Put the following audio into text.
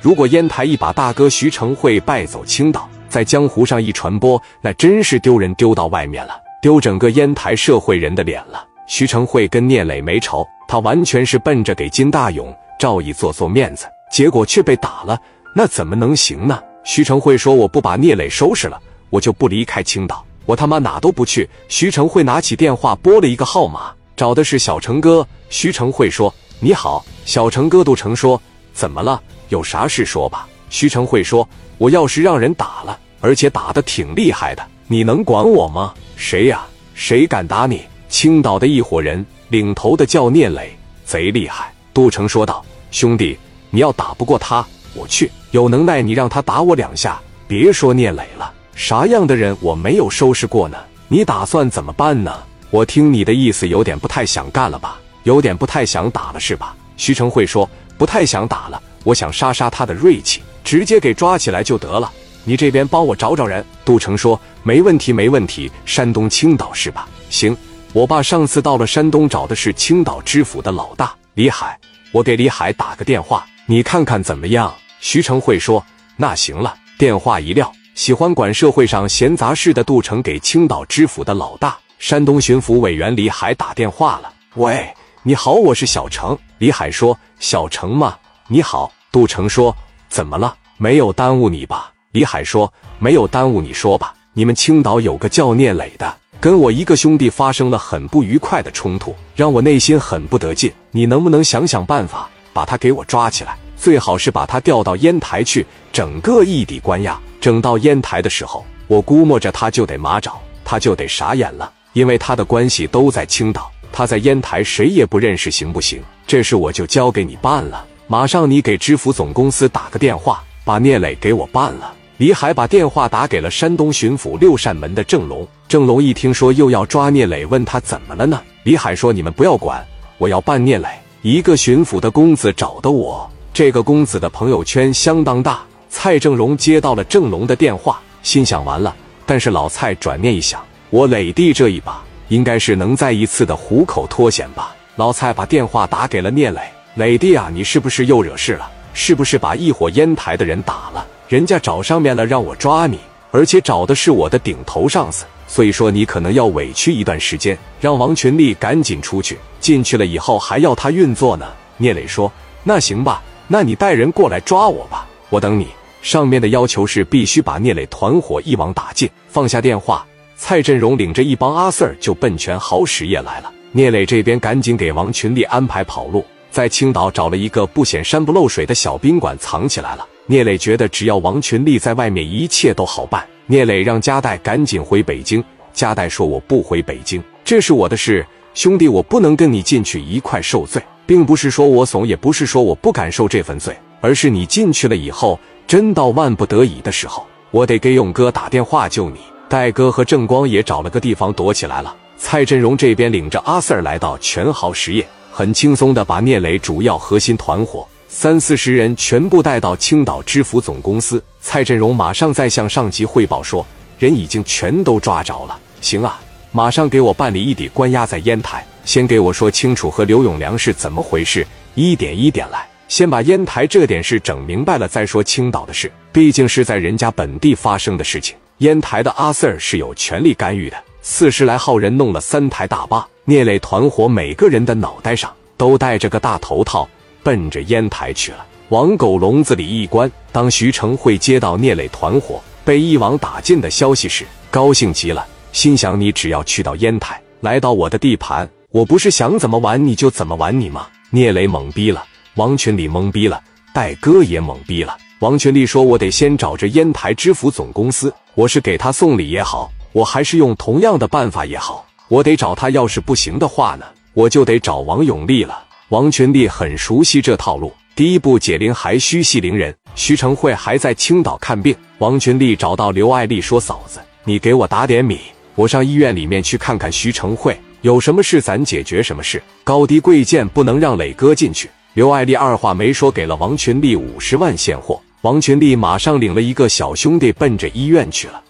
如果烟台一把大哥徐成会败走青岛，在江湖上一传播，那真是丢人丢到外面了，丢整个烟台社会人的脸了。徐成会跟聂磊没仇，他完全是奔着给金大勇、赵毅做做面子，结果却被打了，那怎么能行呢？徐成会说：“我不把聂磊收拾了，我就不离开青岛，我他妈哪都不去。”徐成会拿起电话拨了一个号码，找的是小成哥。徐成会说：“你好，小成哥。”杜成说：“怎么了？有啥事说吧。”徐成会说：“我要是让人打了，而且打的挺厉害的，你能管我吗？谁呀？谁敢打你？青岛的一伙人，领头的叫聂磊，贼厉害。”杜成说道：“兄弟，你要打不过他，我去。有能耐你让他打我两下。别说聂磊了，啥样的人我没有收拾过呢？你打算怎么办呢？我听你的意思，有点不太想干了吧？有点不太想打了是吧？”徐成会说：“不太想打了，我想杀杀他的锐气。”直接给抓起来就得了。你这边帮我找找人。杜成说：“没问题，没问题。山东青岛是吧？行，我爸上次到了山东，找的是青岛知府的老大李海。我给李海打个电话，你看看怎么样？”徐成会说：“那行了。”电话一撂，喜欢管社会上闲杂事的杜成给青岛知府的老大山东巡抚委员李海打电话了。喂，你好，我是小程。李海说：“小程吗？你好。”杜成说。怎么了？没有耽误你吧？李海说：“没有耽误，你说吧。你们青岛有个叫聂磊的，跟我一个兄弟发生了很不愉快的冲突，让我内心很不得劲。你能不能想想办法，把他给我抓起来？最好是把他调到烟台去，整个异地关押。整到烟台的时候，我估摸着他就得麻爪，他就得傻眼了，因为他的关系都在青岛，他在烟台谁也不认识，行不行？这事我就交给你办了。”马上，你给知府总公司打个电话，把聂磊给我办了。李海把电话打给了山东巡抚六扇门的郑龙。郑龙一听说又要抓聂磊，问他怎么了呢？李海说：“你们不要管，我要办聂磊。一个巡抚的公子找的我，这个公子的朋友圈相当大。”蔡正荣接到了郑龙的电话，心想完了。但是老蔡转念一想，我磊弟这一把应该是能再一次的虎口脱险吧。老蔡把电话打给了聂磊。磊弟啊，你是不是又惹事了？是不是把一伙烟台的人打了？人家找上面了，让我抓你，而且找的是我的顶头上司。所以说你可能要委屈一段时间，让王群力赶紧出去。进去了以后还要他运作呢。聂磊说：“那行吧，那你带人过来抓我吧，我等你。”上面的要求是必须把聂磊团伙一网打尽。放下电话，蔡振荣领着一帮阿 Sir 就奔全豪实业来了。聂磊这边赶紧给王群力安排跑路。在青岛找了一个不显山不漏水的小宾馆藏起来了。聂磊觉得只要王群力在外面，一切都好办。聂磊让加代赶紧回北京。加代说：“我不回北京，这是我的事，兄弟，我不能跟你进去一块受罪，并不是说我怂，也不是说我不敢受这份罪，而是你进去了以后，真到万不得已的时候，我得给勇哥打电话救你。”戴哥和郑光也找了个地方躲起来了。蔡振荣这边领着阿 Sir 来到全豪实业。很轻松的把聂磊主要核心团伙三四十人全部带到青岛知府总公司。蔡振荣马上再向上级汇报说，人已经全都抓着了。行啊，马上给我办理一底关押在烟台。先给我说清楚和刘永良是怎么回事，一点一点来。先把烟台这点事整明白了再说青岛的事，毕竟是在人家本地发生的事情。烟台的阿 Sir 是有权利干预的。四十来号人弄了三台大巴。聂磊团伙每个人的脑袋上都戴着个大头套，奔着烟台去了，往狗笼子里一关。当徐成会接到聂磊团伙被一网打尽的消息时，高兴极了，心想：你只要去到烟台，来到我的地盘，我不是想怎么玩你就怎么玩你吗？聂磊懵逼了，王群里懵逼了，戴哥也懵逼了。王群力说：“我得先找着烟台知府总公司，我是给他送礼也好，我还是用同样的办法也好。”我得找他，要是不行的话呢，我就得找王永利了。王群力很熟悉这套路。第一步解铃还须系铃人，徐成慧还在青岛看病。王群力找到刘爱丽说：“嫂子，你给我打点米，我上医院里面去看看徐成慧，有什么事咱解决什么事。高低贵贱不能让磊哥进去。”刘爱丽二话没说，给了王群力五十万现货。王群力马上领了一个小兄弟奔着医院去了。